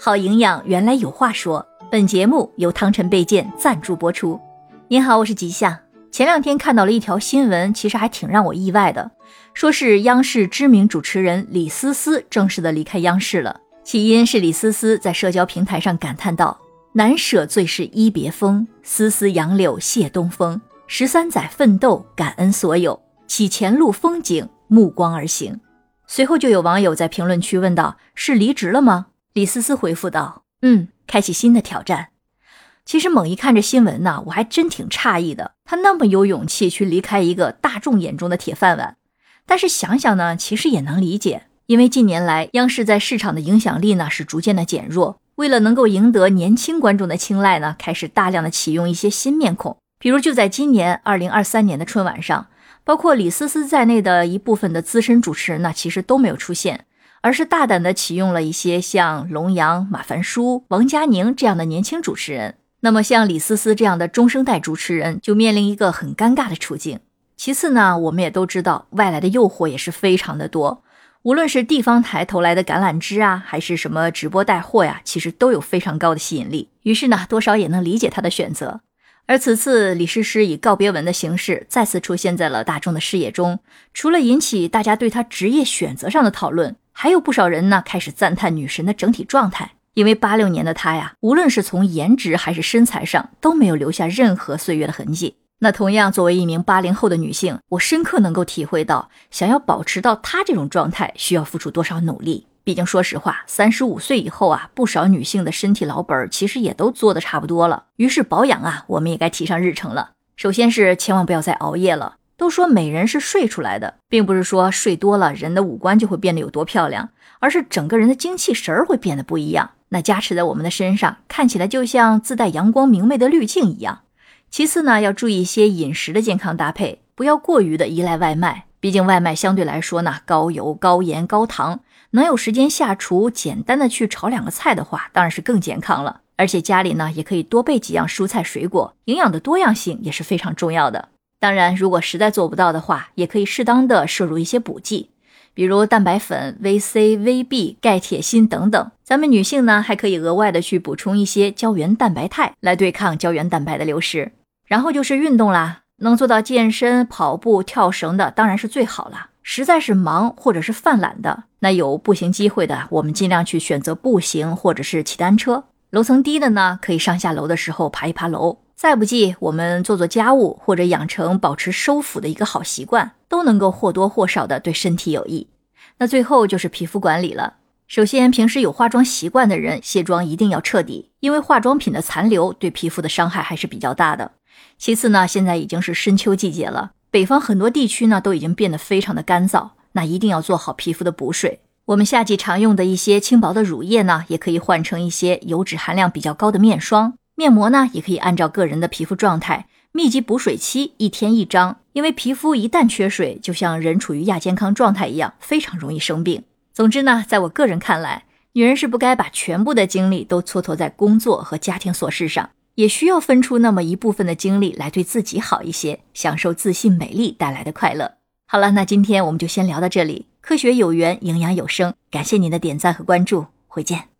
好营养，原来有话说。本节目由汤臣倍健赞助播出。您好，我是吉祥。前两天看到了一条新闻，其实还挺让我意外的，说是央视知名主持人李思思正式的离开央视了。起因是李思思在社交平台上感叹道：“难舍最是一别风，丝丝杨柳谢东风。十三载奋斗，感恩所有，启前路风景，目光而行。”随后就有网友在评论区问道：“是离职了吗？”李思思回复道：“嗯，开启新的挑战。”其实猛一看这新闻呢，我还真挺诧异的。他那么有勇气去离开一个大众眼中的铁饭碗，但是想想呢，其实也能理解，因为近年来央视在市场的影响力呢是逐渐的减弱。为了能够赢得年轻观众的青睐呢，开始大量的启用一些新面孔，比如就在今年二零二三年的春晚上，包括李思思在内的一部分的资深主持人呢，其实都没有出现。而是大胆地启用了一些像龙阳、马凡舒、王佳宁这样的年轻主持人。那么，像李思思这样的中生代主持人就面临一个很尴尬的处境。其次呢，我们也都知道，外来的诱惑也是非常的多，无论是地方台投来的橄榄枝啊，还是什么直播带货呀，其实都有非常高的吸引力。于是呢，多少也能理解他的选择。而此次李诗诗以告别文的形式再次出现在了大众的视野中，除了引起大家对她职业选择上的讨论。还有不少人呢，开始赞叹女神的整体状态，因为八六年的她呀，无论是从颜值还是身材上，都没有留下任何岁月的痕迹。那同样，作为一名八零后的女性，我深刻能够体会到，想要保持到她这种状态，需要付出多少努力。毕竟，说实话，三十五岁以后啊，不少女性的身体老本其实也都做的差不多了。于是，保养啊，我们也该提上日程了。首先是千万不要再熬夜了。都说美人是睡出来的，并不是说睡多了人的五官就会变得有多漂亮，而是整个人的精气神儿会变得不一样。那加持在我们的身上，看起来就像自带阳光明媚的滤镜一样。其次呢，要注意一些饮食的健康搭配，不要过于的依赖外卖。毕竟外卖相对来说呢，高油、高盐、高糖。能有时间下厨，简单的去炒两个菜的话，当然是更健康了。而且家里呢，也可以多备几样蔬菜水果，营养的多样性也是非常重要的。当然，如果实在做不到的话，也可以适当的摄入一些补剂，比如蛋白粉、VC、VB、钙、铁、锌等等。咱们女性呢，还可以额外的去补充一些胶原蛋白肽，来对抗胶原蛋白的流失。然后就是运动啦，能做到健身、跑步、跳绳的，当然是最好了。实在是忙或者是犯懒的，那有步行机会的，我们尽量去选择步行或者是骑单车。楼层低的呢，可以上下楼的时候爬一爬楼。再不济，我们做做家务或者养成保持收腹的一个好习惯，都能够或多或少的对身体有益。那最后就是皮肤管理了。首先，平时有化妆习惯的人，卸妆一定要彻底，因为化妆品的残留对皮肤的伤害还是比较大的。其次呢，现在已经是深秋季节了，北方很多地区呢都已经变得非常的干燥，那一定要做好皮肤的补水。我们夏季常用的一些轻薄的乳液呢，也可以换成一些油脂含量比较高的面霜。面膜呢，也可以按照个人的皮肤状态，密集补水期一天一张。因为皮肤一旦缺水，就像人处于亚健康状态一样，非常容易生病。总之呢，在我个人看来，女人是不该把全部的精力都蹉跎在工作和家庭琐事上，也需要分出那么一部分的精力来对自己好一些，享受自信美丽带来的快乐。好了，那今天我们就先聊到这里。科学有缘，营养有声，感谢您的点赞和关注，回见。